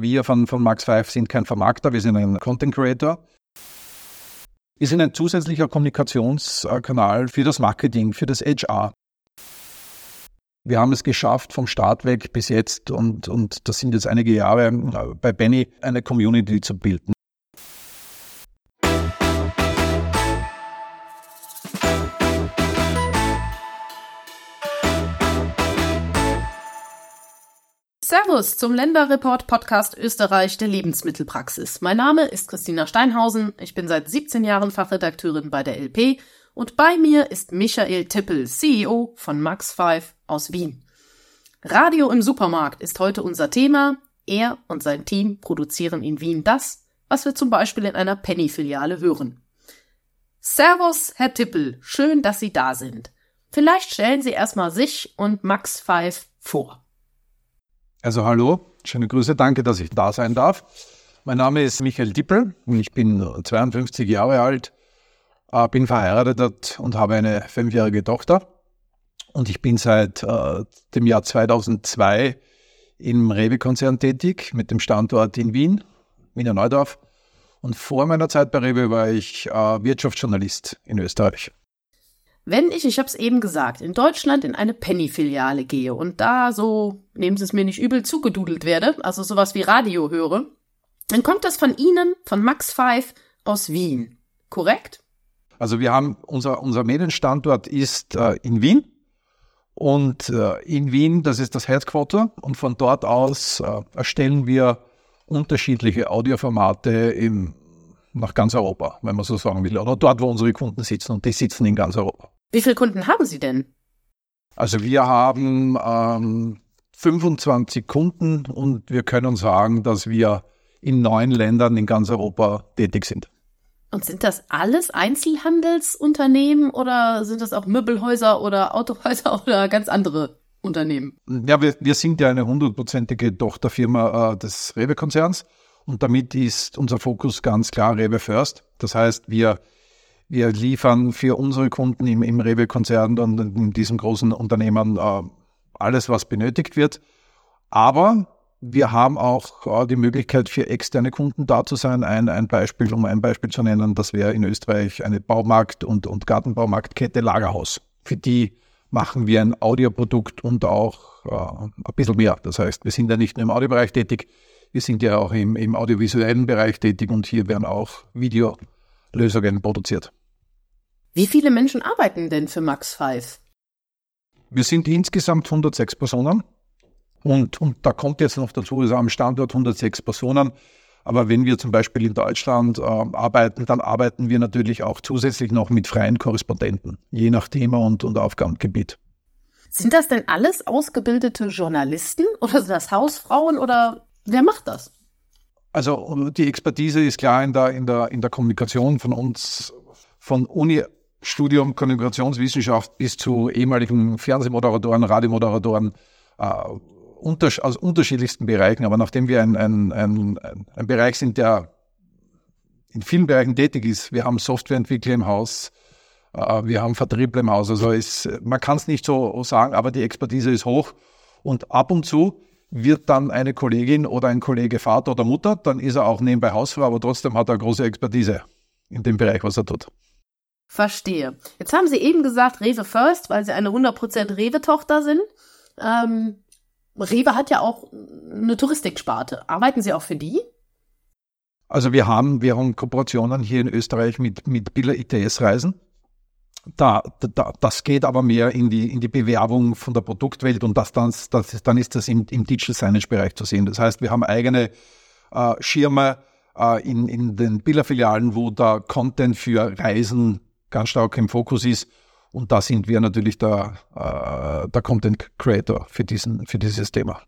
Wir von, von Max 5 sind kein Vermarkter, wir sind ein Content Creator. Wir sind ein zusätzlicher Kommunikationskanal für das Marketing, für das HR. Wir haben es geschafft, vom Start weg bis jetzt, und, und das sind jetzt einige Jahre, äh, bei Benny eine Community zu bilden. Servus zum Länderreport Podcast Österreich der Lebensmittelpraxis. Mein Name ist Christina Steinhausen. Ich bin seit 17 Jahren Fachredakteurin bei der LP und bei mir ist Michael Tippel, CEO von Max5 aus Wien. Radio im Supermarkt ist heute unser Thema. Er und sein Team produzieren in Wien das, was wir zum Beispiel in einer Penny-Filiale hören. Servus, Herr Tippel. Schön, dass Sie da sind. Vielleicht stellen Sie erstmal sich und Max5 vor. Also hallo, schöne Grüße, danke, dass ich da sein darf. Mein Name ist Michael Dippel und ich bin 52 Jahre alt, äh, bin verheiratet und habe eine fünfjährige Tochter. Und ich bin seit äh, dem Jahr 2002 im Rewe-Konzern tätig mit dem Standort in Wien, Wiener Neudorf. Und vor meiner Zeit bei Rewe war ich äh, Wirtschaftsjournalist in Österreich. Wenn ich, ich habe es eben gesagt, in Deutschland in eine Penny-Filiale gehe und da so, nehmen Sie es mir nicht übel, zugedudelt werde, also sowas wie Radio höre, dann kommt das von Ihnen, von Max 5 aus Wien. Korrekt? Also wir haben, unser, unser Medienstandort ist äh, in Wien und äh, in Wien, das ist das Headquarter und von dort aus äh, erstellen wir unterschiedliche Audioformate im, nach ganz Europa, wenn man so sagen will, oder dort, wo unsere Kunden sitzen und die sitzen in ganz Europa. Wie viele Kunden haben Sie denn? Also wir haben ähm, 25 Kunden und wir können sagen, dass wir in neun Ländern in ganz Europa tätig sind. Und sind das alles Einzelhandelsunternehmen oder sind das auch Möbelhäuser oder Autohäuser oder ganz andere Unternehmen? Ja, wir, wir sind ja eine hundertprozentige Tochterfirma äh, des Rewe-Konzerns und damit ist unser Fokus ganz klar Rewe First. Das heißt, wir wir liefern für unsere Kunden im, im Rewe-Konzern und in diesem großen Unternehmen äh, alles, was benötigt wird. Aber wir haben auch äh, die Möglichkeit für externe Kunden da zu sein. Ein, ein Beispiel, um ein Beispiel zu nennen, das wäre in Österreich eine Baumarkt- und, und Gartenbaumarktkette Lagerhaus. Für die machen wir ein Audioprodukt und auch äh, ein bisschen mehr. Das heißt, wir sind ja nicht nur im Audiobereich tätig, wir sind ja auch im, im audiovisuellen Bereich tätig und hier werden auch Videolösungen produziert. Wie viele Menschen arbeiten denn für Max 5? Wir sind insgesamt 106 Personen. Und, und da kommt jetzt noch dazu, ist am Standort 106 Personen. Aber wenn wir zum Beispiel in Deutschland äh, arbeiten, dann arbeiten wir natürlich auch zusätzlich noch mit freien Korrespondenten, je nach Thema und, und Aufgabengebiet. Sind das denn alles ausgebildete Journalisten oder sind das Hausfrauen oder wer macht das? Also die Expertise ist klar in der, in der, in der Kommunikation von uns, von Uni Studium Kommunikationswissenschaft bis zu ehemaligen Fernsehmoderatoren, Radiomoderatoren äh, unter, aus unterschiedlichsten Bereichen. Aber nachdem wir ein, ein, ein, ein Bereich sind, der in vielen Bereichen tätig ist, wir haben Softwareentwickler im Haus, äh, wir haben Vertriebler im Haus. Also ist, man kann es nicht so sagen, aber die Expertise ist hoch. Und ab und zu wird dann eine Kollegin oder ein Kollege Vater oder Mutter, dann ist er auch nebenbei Hausfrau, aber trotzdem hat er große Expertise in dem Bereich, was er tut. Verstehe. Jetzt haben Sie eben gesagt Rewe First, weil Sie eine 100% Rewe-Tochter sind. Ähm, Rewe hat ja auch eine Touristiksparte. Arbeiten Sie auch für die? Also wir haben, wir haben Kooperationen hier in Österreich mit, mit Biller ITS-Reisen. Da, da, das geht aber mehr in die, in die Bewerbung von der Produktwelt und das, das, das dann ist das im, im Digital Signage-Bereich zu sehen. Das heißt, wir haben eigene äh, Schirme äh, in, in den Biller-Filialen, wo der Content für Reisen ganz stark im Fokus ist. Und da sind wir natürlich der, äh, der Content Creator für, diesen, für dieses Thema.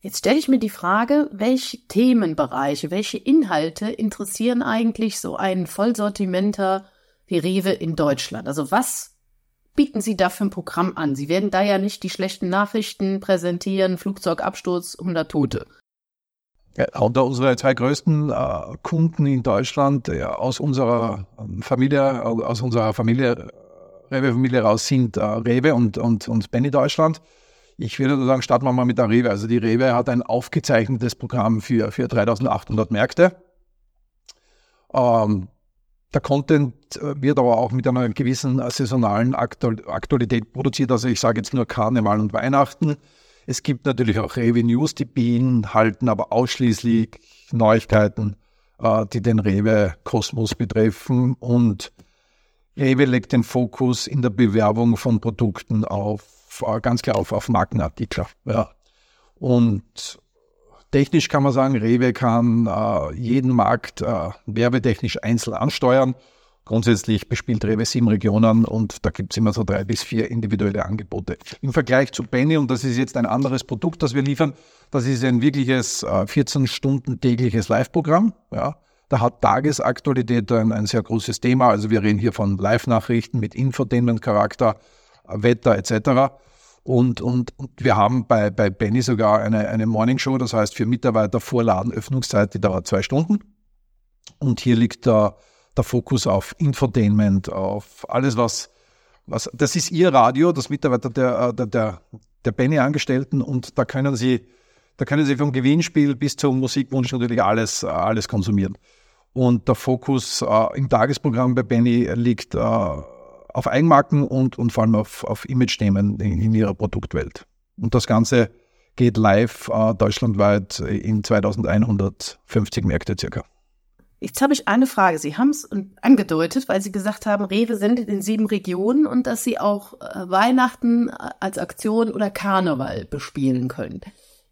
Jetzt stelle ich mir die Frage, welche Themenbereiche, welche Inhalte interessieren eigentlich so einen Vollsortimenter wie Rewe in Deutschland? Also was bieten Sie da für ein Programm an? Sie werden da ja nicht die schlechten Nachrichten präsentieren, Flugzeugabsturz, 100 Tote. Unter unsere zwei größten äh, Kunden in Deutschland ja, aus unserer Familie, aus unserer Familie, Rewe-Familie raus sind äh, Rewe und, und, und Benny Deutschland. Ich würde sagen, starten wir mal mit der Rewe. Also die Rewe hat ein aufgezeichnetes Programm für, für 3800 Märkte. Ähm, der Content äh, wird aber auch mit einer gewissen saisonalen Aktualität produziert. Also ich sage jetzt nur Karneval und Weihnachten. Es gibt natürlich auch Rewe News, die beinhalten aber ausschließlich Neuigkeiten, äh, die den Rewe Kosmos betreffen. Und Rewe legt den Fokus in der Bewerbung von Produkten auf, äh, ganz klar auf, auf Markenartikler. Ja. Und Technisch kann man sagen, Rewe kann äh, jeden Markt werbetechnisch einzeln ansteuern. Grundsätzlich bespielt Rewe sieben Regionen und da gibt es immer so drei bis vier individuelle Angebote. Im Vergleich zu Penny, und das ist jetzt ein anderes Produkt, das wir liefern, das ist ein wirkliches äh, 14 Stunden tägliches Live-Programm. Ja. Da hat Tagesaktualität ein, ein sehr großes Thema. Also wir reden hier von Live-Nachrichten mit Infotainment-Charakter, Wetter etc. Und, und, und wir haben bei, bei Benny sogar eine, eine Morning das heißt für Mitarbeiter vor Ladenöffnungszeit, die dauert zwei Stunden. Und hier liegt der, der Fokus auf Infotainment, auf alles, was, was, das ist ihr Radio, das Mitarbeiter der, der, der, der Benny-Angestellten und da können sie, da können sie vom Gewinnspiel bis zum Musikwunsch natürlich alles, alles konsumieren. Und der Fokus äh, im Tagesprogramm bei Benny liegt äh, auf Eigenmarken und, und vor allem auf, auf Image-Themen in, in, ihrer Produktwelt. Und das Ganze geht live äh, deutschlandweit in 2150 Märkte circa. Jetzt habe ich eine Frage. Sie haben es angedeutet, weil Sie gesagt haben, Rewe sendet in sieben Regionen und dass Sie auch äh, Weihnachten als Aktion oder Karneval bespielen können.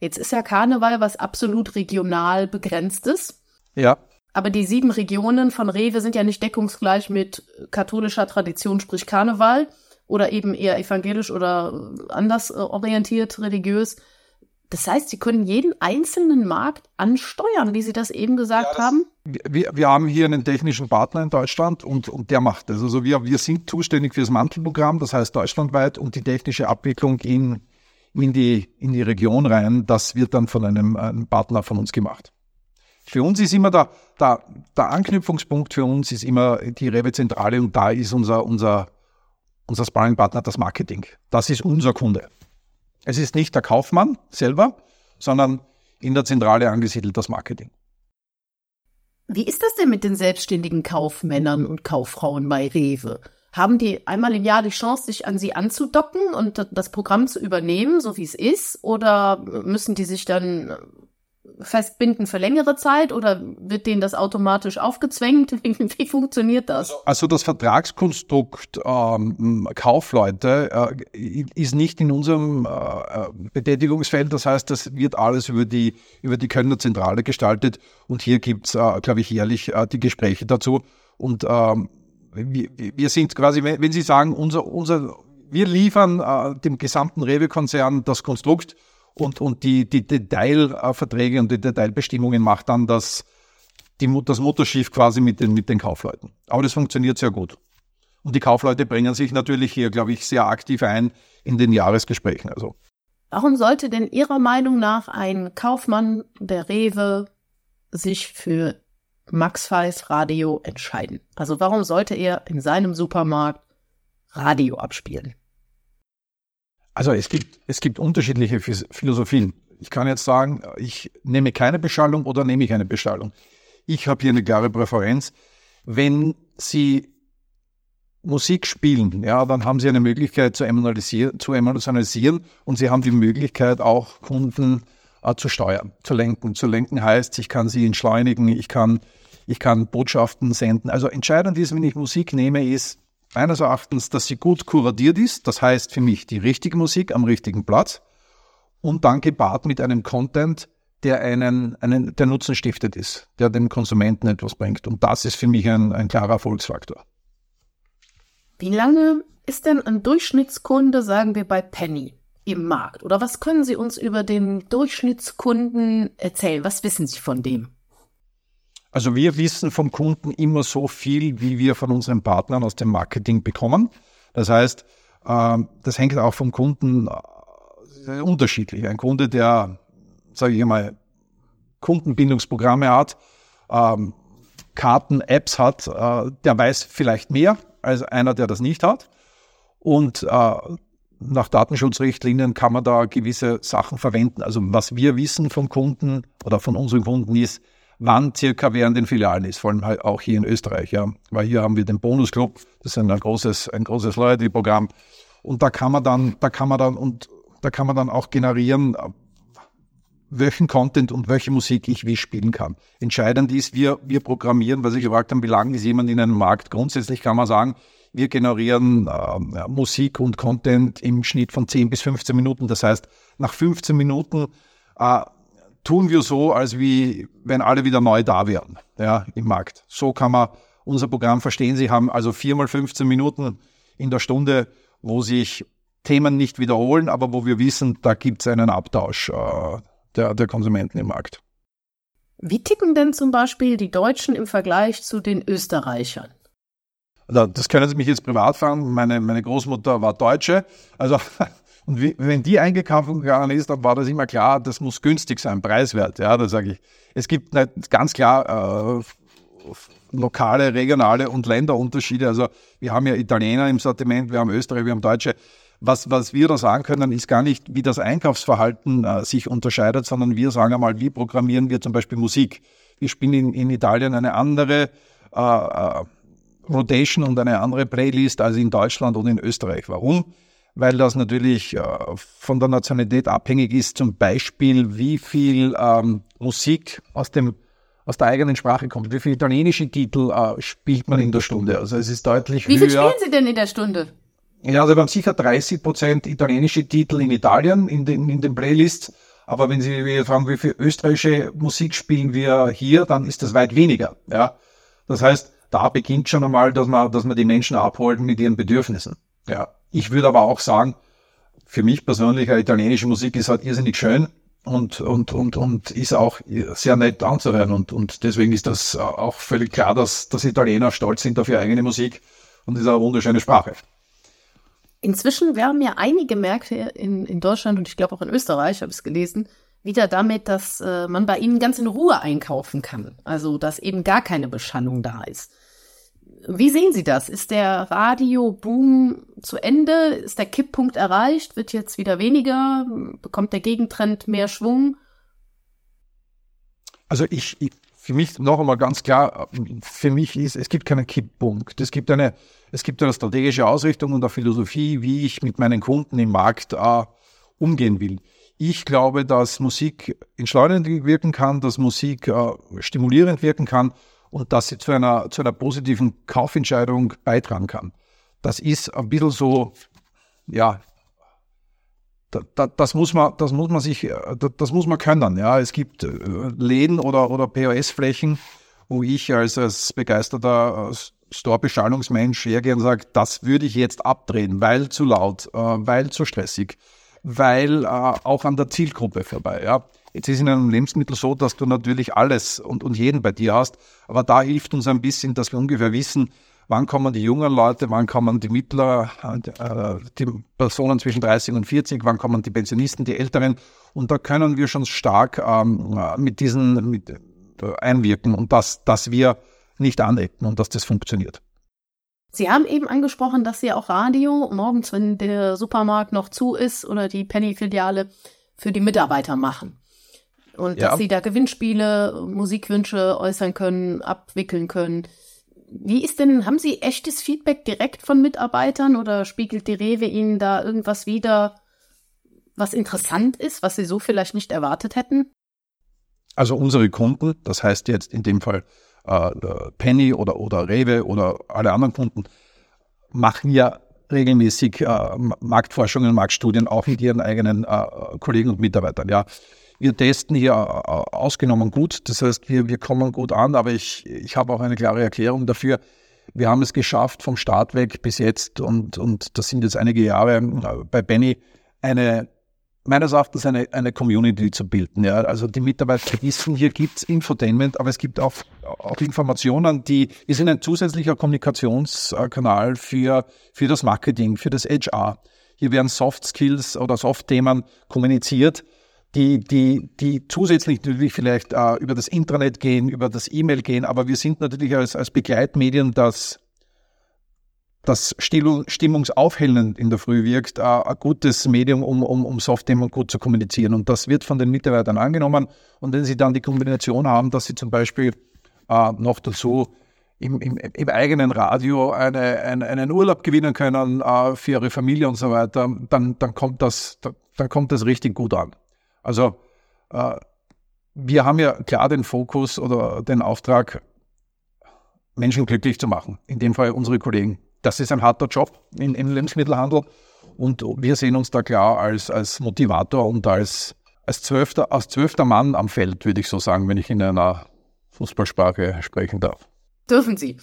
Jetzt ist ja Karneval was absolut regional begrenztes. Ja. Aber die sieben Regionen von Rewe sind ja nicht deckungsgleich mit katholischer Tradition, sprich Karneval oder eben eher evangelisch oder anders äh, orientiert, religiös. Das heißt, Sie können jeden einzelnen Markt ansteuern, wie Sie das eben gesagt ja, das, haben? Wir, wir haben hier einen technischen Partner in Deutschland und, und der macht das. Also wir, wir sind zuständig für das Mantelprogramm, das heißt deutschlandweit und die technische Abwicklung in, in, die, in die Region rein, das wird dann von einem, einem Partner von uns gemacht. Für uns ist immer der, der, der Anknüpfungspunkt für uns ist immer die Rewe-Zentrale und da ist unser, unser, unser Sparringpartner das Marketing. Das ist unser Kunde. Es ist nicht der Kaufmann selber, sondern in der Zentrale angesiedelt das Marketing. Wie ist das denn mit den selbstständigen Kaufmännern und Kauffrauen bei Rewe? Haben die einmal im Jahr die Chance, sich an sie anzudocken und das Programm zu übernehmen, so wie es ist? Oder müssen die sich dann festbinden für längere Zeit oder wird denen das automatisch aufgezwängt? Wie, funktioniert das? Also, also das Vertragskonstrukt ähm, Kaufleute äh, ist nicht in unserem äh, Betätigungsfeld. Das heißt, das wird alles über die, über die Kölner Zentrale gestaltet und hier gibt es, äh, glaube ich, jährlich äh, die Gespräche dazu. Und ähm, wir, wir sind quasi, wenn Sie sagen, unser, unser, wir liefern äh, dem gesamten Rewe-Konzern das Konstrukt, und, und die, die Detailverträge und die Detailbestimmungen macht dann das, die, das Mutterschiff quasi mit den, mit den Kaufleuten. Aber das funktioniert sehr gut. Und die Kaufleute bringen sich natürlich hier, glaube ich, sehr aktiv ein in den Jahresgesprächen. Also. Warum sollte denn Ihrer Meinung nach ein Kaufmann der Rewe sich für Max Weiß Radio entscheiden? Also warum sollte er in seinem Supermarkt Radio abspielen? Also es gibt, es gibt unterschiedliche Philosophien. Ich kann jetzt sagen, ich nehme keine Beschallung oder nehme ich eine Beschallung. Ich habe hier eine klare Präferenz. Wenn Sie Musik spielen, ja, dann haben Sie eine Möglichkeit zu emotionalisieren, zu emotionalisieren und Sie haben die Möglichkeit auch Kunden äh, zu steuern, zu lenken. Zu lenken heißt, ich kann sie entschleunigen, ich kann, ich kann Botschaften senden. Also entscheidend ist, wenn ich Musik nehme, ist, meines Erachtens, dass sie gut kuratiert ist. Das heißt für mich die richtige Musik am richtigen Platz und dann gepaart mit einem Content, der einen, einen der Nutzen stiftet ist, der dem Konsumenten etwas bringt. Und das ist für mich ein, ein klarer Erfolgsfaktor. Wie lange ist denn ein Durchschnittskunde, sagen wir bei Penny, im Markt? Oder was können Sie uns über den Durchschnittskunden erzählen? Was wissen Sie von dem? Also wir wissen vom Kunden immer so viel, wie wir von unseren Partnern aus dem Marketing bekommen. Das heißt, ähm, das hängt auch vom Kunden äh, unterschiedlich. Ein Kunde, der, sage ich mal, Kundenbindungsprogramme hat, ähm, Karten, Apps hat, äh, der weiß vielleicht mehr als einer, der das nicht hat. Und äh, nach Datenschutzrichtlinien kann man da gewisse Sachen verwenden. Also was wir wissen vom Kunden oder von unseren Kunden ist, wann circa in den Filialen ist, vor allem halt auch hier in Österreich, ja. Weil hier haben wir den Bonusclub, das ist ein großes, ein großes Loyalty-Programm. Und da kann man dann, da kann man dann und da kann man dann auch generieren, welchen Content und welche Musik ich wie spielen kann. Entscheidend ist, wir, wir programmieren, was ich gefragt habe, wie lange ist jemand in einem Markt? Grundsätzlich kann man sagen, wir generieren äh, Musik und Content im Schnitt von 10 bis 15 Minuten. Das heißt, nach 15 Minuten äh, tun wir so, als wie wenn alle wieder neu da wären ja, im Markt. So kann man unser Programm verstehen. Sie haben also viermal 15 Minuten in der Stunde, wo sich Themen nicht wiederholen, aber wo wir wissen, da gibt es einen Abtausch äh, der, der Konsumenten im Markt. Wie ticken denn zum Beispiel die Deutschen im Vergleich zu den Österreichern? Das können Sie mich jetzt privat fragen. Meine, meine Großmutter war Deutsche. Also, und wenn die eingekauft gegangen ist, dann war das immer klar, das muss günstig sein, preiswert. Ja, da sage ich. Es gibt ganz klar äh, lokale, regionale und Länderunterschiede. Also wir haben ja Italiener im Sortiment, wir haben Österreicher, wir haben Deutsche. Was, was wir da sagen können, ist gar nicht, wie das Einkaufsverhalten äh, sich unterscheidet, sondern wir sagen einmal, wie programmieren wir zum Beispiel Musik. Wir spielen in, in Italien eine andere äh, äh Rotation und eine andere Playlist als in Deutschland und in Österreich. Warum? Weil das natürlich äh, von der Nationalität abhängig ist, zum Beispiel, wie viel ähm, Musik aus dem aus der eigenen Sprache kommt. Wie viele italienische Titel äh, spielt man in der Stunde? Also es ist deutlich Wie viel spielen Sie denn in der Stunde? Ja, also wir haben sicher 30 Prozent italienische Titel in Italien in den, in den Playlists. Aber wenn Sie fragen, wie viel österreichische Musik spielen wir hier, dann ist das weit weniger. Ja, das heißt, da beginnt schon einmal, dass man, dass man die Menschen abholt mit ihren Bedürfnissen. Ja, ich würde aber auch sagen, für mich persönlich, italienische Musik ist halt irrsinnig schön und, und, und, und ist auch sehr nett anzuhören. Und, und deswegen ist das auch völlig klar, dass, dass Italiener stolz sind auf ihre eigene Musik und ist eine wunderschöne Sprache. Inzwischen werben ja einige Märkte in, in Deutschland und ich glaube auch in Österreich, habe ich es gelesen, wieder damit, dass äh, man bei ihnen ganz in Ruhe einkaufen kann. Also, dass eben gar keine Beschallung da ist. Wie sehen Sie das? Ist der Radioboom zu Ende? Ist der Kipppunkt erreicht? Wird jetzt wieder weniger? Bekommt der Gegentrend mehr Schwung? Also ich, ich für mich noch einmal ganz klar, für mich ist, es gibt keinen Kipppunkt. Es gibt eine, es gibt eine strategische Ausrichtung und eine Philosophie, wie ich mit meinen Kunden im Markt äh, umgehen will. Ich glaube, dass Musik entschleunigend wirken kann, dass Musik äh, stimulierend wirken kann und dass sie zu einer, zu einer positiven Kaufentscheidung beitragen kann. Das ist ein bisschen so, ja, da, da, das muss man, das muss man sich, äh, da, das muss man können. Ja, es gibt äh, Läden oder, oder POS-Flächen, wo ich als, als begeisterter Store-Beschallungsmensch hergehe und sage, das würde ich jetzt abdrehen, weil zu laut, äh, weil zu stressig, weil auch an der Zielgruppe vorbei. Ja. Jetzt ist in einem Lebensmittel so, dass du natürlich alles und, und jeden bei dir hast, aber da hilft uns ein bisschen, dass wir ungefähr wissen, wann kommen die jungen Leute, wann kommen die Mittler, äh, die Personen zwischen 30 und 40, wann kommen die Pensionisten, die Älteren. Und da können wir schon stark ähm, mit diesen mit, äh, einwirken und dass, dass wir nicht anecken und dass das funktioniert. Sie haben eben angesprochen, dass Sie auch Radio morgens, wenn der Supermarkt noch zu ist oder die Penny-Filiale für die Mitarbeiter machen. Und ja. dass Sie da Gewinnspiele, Musikwünsche äußern können, abwickeln können. Wie ist denn, haben Sie echtes Feedback direkt von Mitarbeitern oder spiegelt die Rewe Ihnen da irgendwas wieder, was interessant ist, was Sie so vielleicht nicht erwartet hätten? Also unsere Kunden, das heißt jetzt in dem Fall äh, Penny oder, oder Rewe oder alle anderen Kunden machen ja regelmäßig äh, Marktforschungen, Marktstudien auch mit ihren eigenen äh, Kollegen und Mitarbeitern. Ja. Wir testen hier äh, ausgenommen gut, das heißt, wir, wir kommen gut an, aber ich, ich habe auch eine klare Erklärung dafür. Wir haben es geschafft vom Start weg bis jetzt und, und das sind jetzt einige Jahre äh, bei Benny eine meines Erachtens eine, eine Community zu bilden. Ja. Also die Mitarbeiter wissen, hier gibt es Infotainment, aber es gibt auch, auch Informationen, die, wir sind ein zusätzlicher Kommunikationskanal für, für das Marketing, für das HR. Hier werden Soft Skills oder Soft-Themen kommuniziert, die, die, die zusätzlich natürlich vielleicht äh, über das Internet gehen, über das E-Mail gehen, aber wir sind natürlich als, als Begleitmedien das das stimmungsaufhellend in der Früh wirkt, ein gutes Medium, um, um, um Softthemen gut zu kommunizieren. Und das wird von den Mitarbeitern angenommen. Und wenn sie dann die Kombination haben, dass sie zum Beispiel äh, noch dazu im, im, im, eigenen Radio eine, ein, einen Urlaub gewinnen können äh, für ihre Familie und so weiter, dann, dann, kommt das, dann kommt das richtig gut an. Also äh, wir haben ja klar den Fokus oder den Auftrag, Menschen glücklich zu machen. In dem Fall unsere Kollegen. Das ist ein harter Job im, im Lebensmittelhandel und wir sehen uns da klar als, als Motivator und als, als, zwölfter, als zwölfter Mann am Feld, würde ich so sagen, wenn ich in einer Fußballsprache sprechen darf. Dürfen Sie.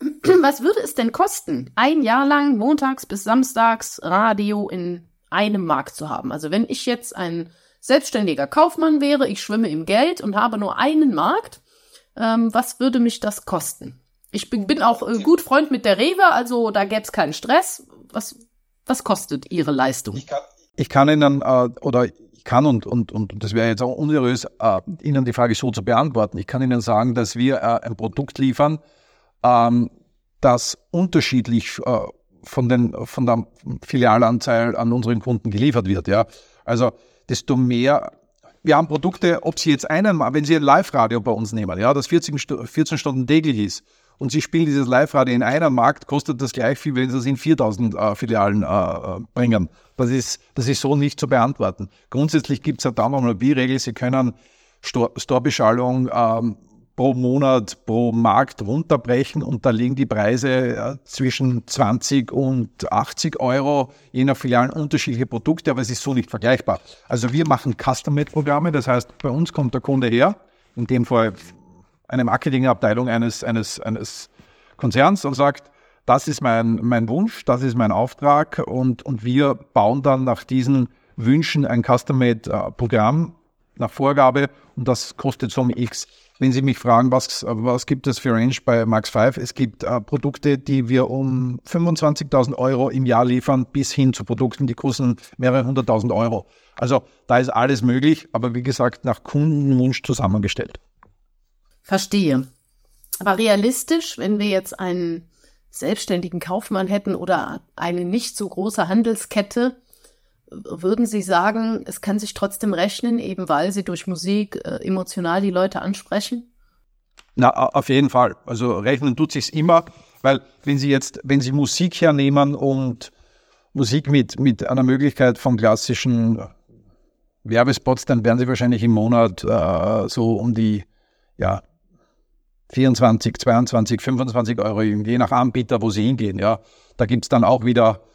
Was würde es denn kosten, ein Jahr lang montags bis samstags Radio in einem Markt zu haben? Also wenn ich jetzt ein selbstständiger Kaufmann wäre, ich schwimme im Geld und habe nur einen Markt, ähm, was würde mich das kosten? Ich bin, bin auch äh, gut Freund mit der Rewe, also da gäbe es keinen Stress. Was, was kostet Ihre Leistung? Ich kann, ich kann Ihnen, äh, oder ich kann und, und, und das wäre jetzt auch unseriös, äh, Ihnen die Frage so zu beantworten. Ich kann Ihnen sagen, dass wir äh, ein Produkt liefern, ähm, das unterschiedlich äh, von, den, von der Filialanzahl an unseren Kunden geliefert wird. Ja? Also desto mehr wir haben Produkte, ob Sie jetzt einen, wenn Sie ein Live-Radio bei uns nehmen, ja, das 14, 14 Stunden täglich ist, und Sie spielen dieses Live-Radio in einem Markt, kostet das gleich viel, wenn Sie es in 4000 äh, Filialen äh, äh, bringen. Das ist, das ist so nicht zu beantworten. Grundsätzlich gibt es ja da nochmal eine Regel Sie können Store-Beschallung ähm, pro Monat, pro Markt runterbrechen und da liegen die Preise äh, zwischen 20 und 80 Euro, je nach Filialen unterschiedliche Produkte, aber es ist so nicht vergleichbar. Also wir machen Custom-Made-Programme, das heißt, bei uns kommt der Kunde her, in dem Fall eine Marketingabteilung eines, eines, eines Konzerns und sagt, das ist mein, mein Wunsch, das ist mein Auftrag und, und wir bauen dann nach diesen Wünschen ein Custom-Made-Programm nach Vorgabe und das kostet so X. Wenn Sie mich fragen, was, was gibt es für Range bei Max 5? Es gibt äh, Produkte, die wir um 25.000 Euro im Jahr liefern, bis hin zu Produkten, die kosten mehrere hunderttausend Euro. Also da ist alles möglich, aber wie gesagt, nach Kundenwunsch zusammengestellt. Verstehe. Aber realistisch, wenn wir jetzt einen selbstständigen Kaufmann hätten oder eine nicht so große Handelskette, würden Sie sagen, es kann sich trotzdem rechnen, eben weil Sie durch Musik äh, emotional die Leute ansprechen? Na, auf jeden Fall. Also rechnen tut sich's immer, weil wenn Sie jetzt, wenn Sie Musik hernehmen und Musik mit, mit einer Möglichkeit von klassischen Werbespots, dann werden Sie wahrscheinlich im Monat äh, so um die ja, 24, 22, 25 Euro, je nach Anbieter, wo sie hingehen. Ja. Da gibt es dann auch wieder äh,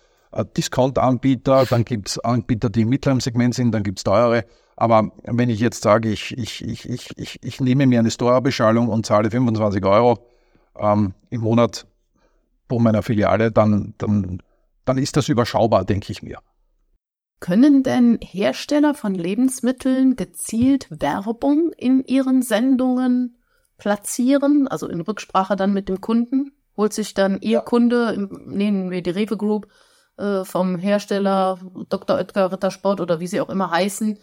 Discount-Anbieter, dann gibt es Anbieter, die im mittleren Segment sind, dann gibt es teure. Aber wenn ich jetzt sage, ich, ich, ich, ich, ich, ich nehme mir eine Store-Beschallung und zahle 25 Euro ähm, im Monat pro meiner Filiale, dann, dann, dann ist das überschaubar, denke ich mir. Können denn Hersteller von Lebensmitteln gezielt Werbung in ihren Sendungen platzieren, also in Rücksprache dann mit dem Kunden? Holt sich dann Ihr Kunde, nehmen wir die Rewe Group, äh, vom Hersteller Dr. Oetker Rittersport oder wie sie auch immer heißen,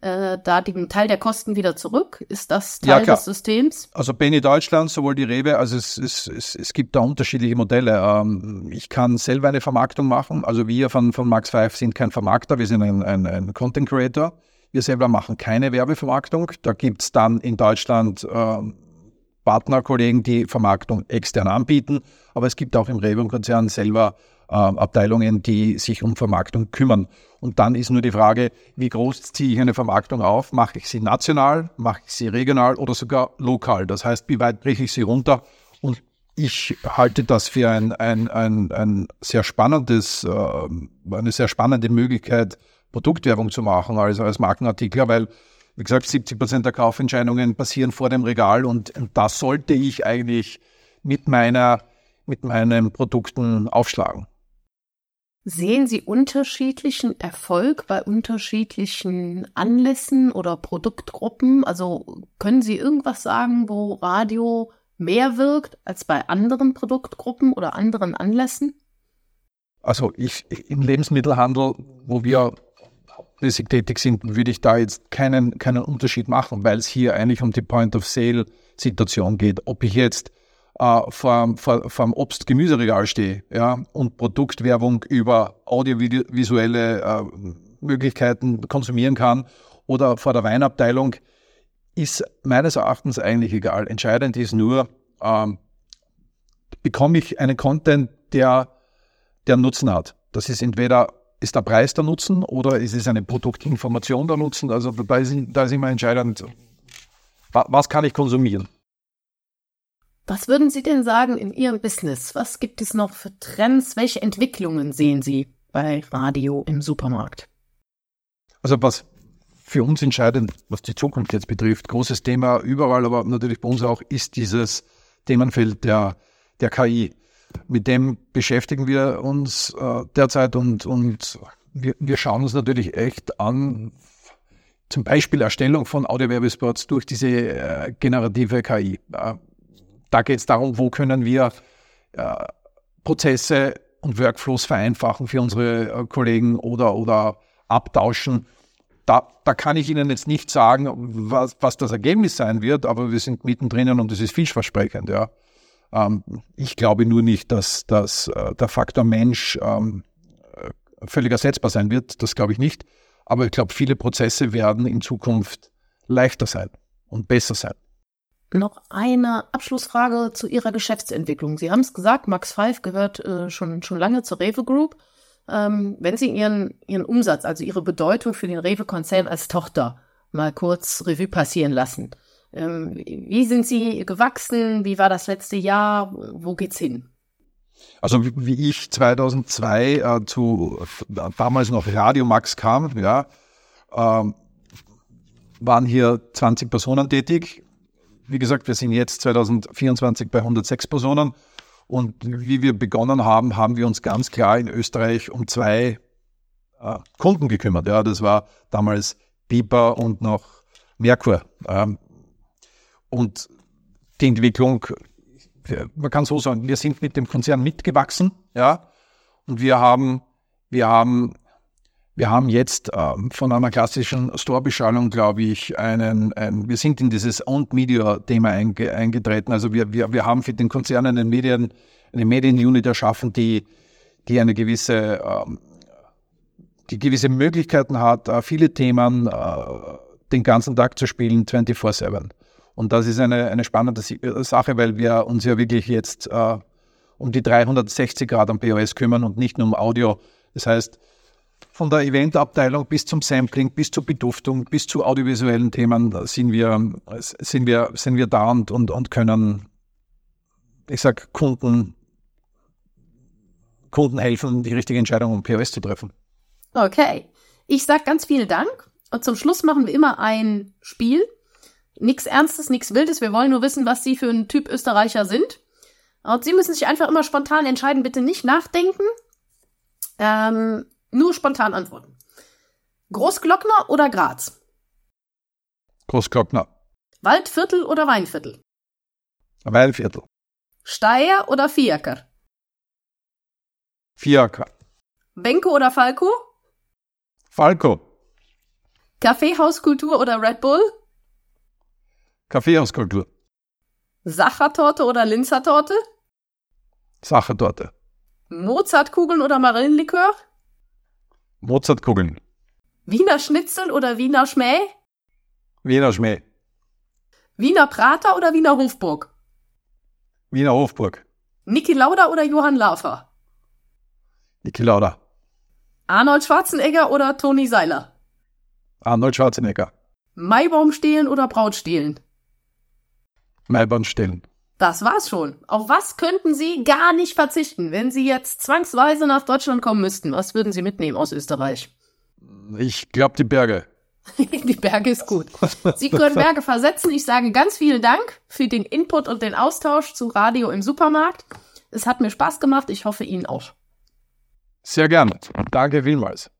äh, da den Teil der Kosten wieder zurück? Ist das Teil ja, des Systems? Also Benny Deutschland, sowohl die Rewe, also es, es, es, es gibt da unterschiedliche Modelle. Ähm, ich kann selber eine Vermarktung machen. Also wir von, von Max 5 sind kein Vermarkter, wir sind ein, ein, ein Content Creator. Wir selber machen keine Werbevermarktung. Da gibt es dann in Deutschland äh, Partnerkollegen, die Vermarktung extern anbieten. Aber es gibt auch im Rewe-Konzern selber Abteilungen, die sich um Vermarktung kümmern. Und dann ist nur die Frage, wie groß ziehe ich eine Vermarktung auf? Mache ich sie national, mache ich sie regional oder sogar lokal? Das heißt, wie weit breche ich sie runter? Und ich halte das für ein, ein, ein, ein sehr spannendes, äh, eine sehr spannende Möglichkeit, Produktwerbung zu machen als, als Markenartikler, weil wie gesagt, 70 Prozent der Kaufentscheidungen passieren vor dem Regal und da sollte ich eigentlich mit meiner, mit meinen Produkten aufschlagen. Sehen Sie unterschiedlichen Erfolg bei unterschiedlichen Anlässen oder Produktgruppen? Also können Sie irgendwas sagen, wo Radio mehr wirkt als bei anderen Produktgruppen oder anderen Anlässen? Also ich im Lebensmittelhandel, wo wir hauptsächlich tätig sind, würde ich da jetzt keinen, keinen Unterschied machen, weil es hier eigentlich um die Point-of-Sale-Situation geht. Ob ich jetzt äh, vor dem Obst-Gemüseregal stehe ja, und Produktwerbung über audiovisuelle äh, Möglichkeiten konsumieren kann oder vor der Weinabteilung, ist meines Erachtens eigentlich egal. Entscheidend ist nur, ähm, bekomme ich einen Content, der, der Nutzen hat. Das ist entweder ist der Preis der Nutzen oder ist es eine Produktinformation der Nutzen? Also da ist, da ist immer entscheidend, was kann ich konsumieren? Was würden Sie denn sagen in Ihrem Business? Was gibt es noch für Trends? Welche Entwicklungen sehen Sie bei Radio im Supermarkt? Also was für uns entscheidend, was die Zukunft jetzt betrifft, großes Thema überall, aber natürlich bei uns auch, ist dieses Themenfeld der, der KI. Mit dem beschäftigen wir uns äh, derzeit und, und wir, wir schauen uns natürlich echt an, zum Beispiel Erstellung von Audiowerbespots durch diese äh, generative KI. Äh, da geht es darum, wo können wir äh, Prozesse und Workflows vereinfachen für unsere äh, Kollegen oder, oder abtauschen. Da, da kann ich Ihnen jetzt nicht sagen, was, was das Ergebnis sein wird, aber wir sind mittendrin und es ist vielversprechend. Ja. Ähm, ich glaube nur nicht, dass, dass äh, der Faktor Mensch ähm, äh, völlig ersetzbar sein wird. Das glaube ich nicht. Aber ich glaube, viele Prozesse werden in Zukunft leichter sein und besser sein. Noch eine Abschlussfrage zu Ihrer Geschäftsentwicklung. Sie haben es gesagt, Max Five gehört äh, schon, schon lange zur Rewe Group. Ähm, wenn Sie Ihren, Ihren Umsatz, also Ihre Bedeutung für den Rewe-Konzern als Tochter mal kurz Revue passieren lassen, ähm, wie sind Sie gewachsen? Wie war das letzte Jahr? Wo geht's hin? Also wie ich 2002 äh, zu damals noch Radio Max kam, ja, äh, waren hier 20 Personen tätig. Wie gesagt, wir sind jetzt 2024 bei 106 Personen. Und wie wir begonnen haben, haben wir uns ganz klar in Österreich um zwei äh, Kunden gekümmert. Ja, das war damals Piper und noch Merkur. Ähm, und die Entwicklung, man kann so sagen, wir sind mit dem Konzern mitgewachsen, ja, und wir haben, wir haben, wir haben jetzt ähm, von einer klassischen Store-Beschallung, glaube ich, einen, ein, wir sind in dieses Owned Media-Thema einge, eingetreten. Also wir, wir, wir haben für den Konzern einen Medien, eine Medienunit erschaffen, die, die eine gewisse, ähm, die gewisse Möglichkeiten hat, äh, viele Themen äh, den ganzen Tag zu spielen, 24-7. Und das ist eine, eine spannende äh, Sache, weil wir uns ja wirklich jetzt äh, um die 360 Grad am POS kümmern und nicht nur um Audio. Das heißt, von der Eventabteilung bis zum Sampling, bis zur Beduftung, bis zu audiovisuellen Themen sind wir, sind wir, sind wir da und, und, und können, ich sag, Kunden, Kunden helfen, die richtige Entscheidung um POS zu treffen. Okay. Ich sag ganz vielen Dank. Und zum Schluss machen wir immer ein Spiel. Nichts Ernstes, nichts Wildes. Wir wollen nur wissen, was Sie für ein Typ Österreicher sind. Und Sie müssen sich einfach immer spontan entscheiden. Bitte nicht nachdenken. Ähm, nur spontan antworten. Großglockner oder Graz? Großglockner. Waldviertel oder Weinviertel? Weinviertel. Steier oder Fiaker? Fiaker. Benko oder Falco? Falco. Kaffeehauskultur oder Red Bull? Kaffeehauskultur. Sachertorte oder Linzertorte? Sachertorte. Mozartkugeln oder Marillenlikör? Mozartkugeln. Wiener Schnitzel oder Wiener Schmäh? Wiener Schmäh. Wiener Prater oder Wiener Hofburg? Wiener Hofburg. Niki Lauda oder Johann Lafer? Niki Lauda. Arnold Schwarzenegger oder Toni Seiler? Arnold Schwarzenegger. Maibaum stehlen oder Braut stehlen? Melbourne stellen. Das war's schon. Auf was könnten Sie gar nicht verzichten, wenn Sie jetzt zwangsweise nach Deutschland kommen müssten? Was würden Sie mitnehmen aus Österreich? Ich glaube die Berge. die Berge ist gut. Sie können Berge versetzen. Ich sage ganz vielen Dank für den Input und den Austausch zu Radio im Supermarkt. Es hat mir Spaß gemacht. Ich hoffe Ihnen auch. Sehr gerne. Danke vielmals.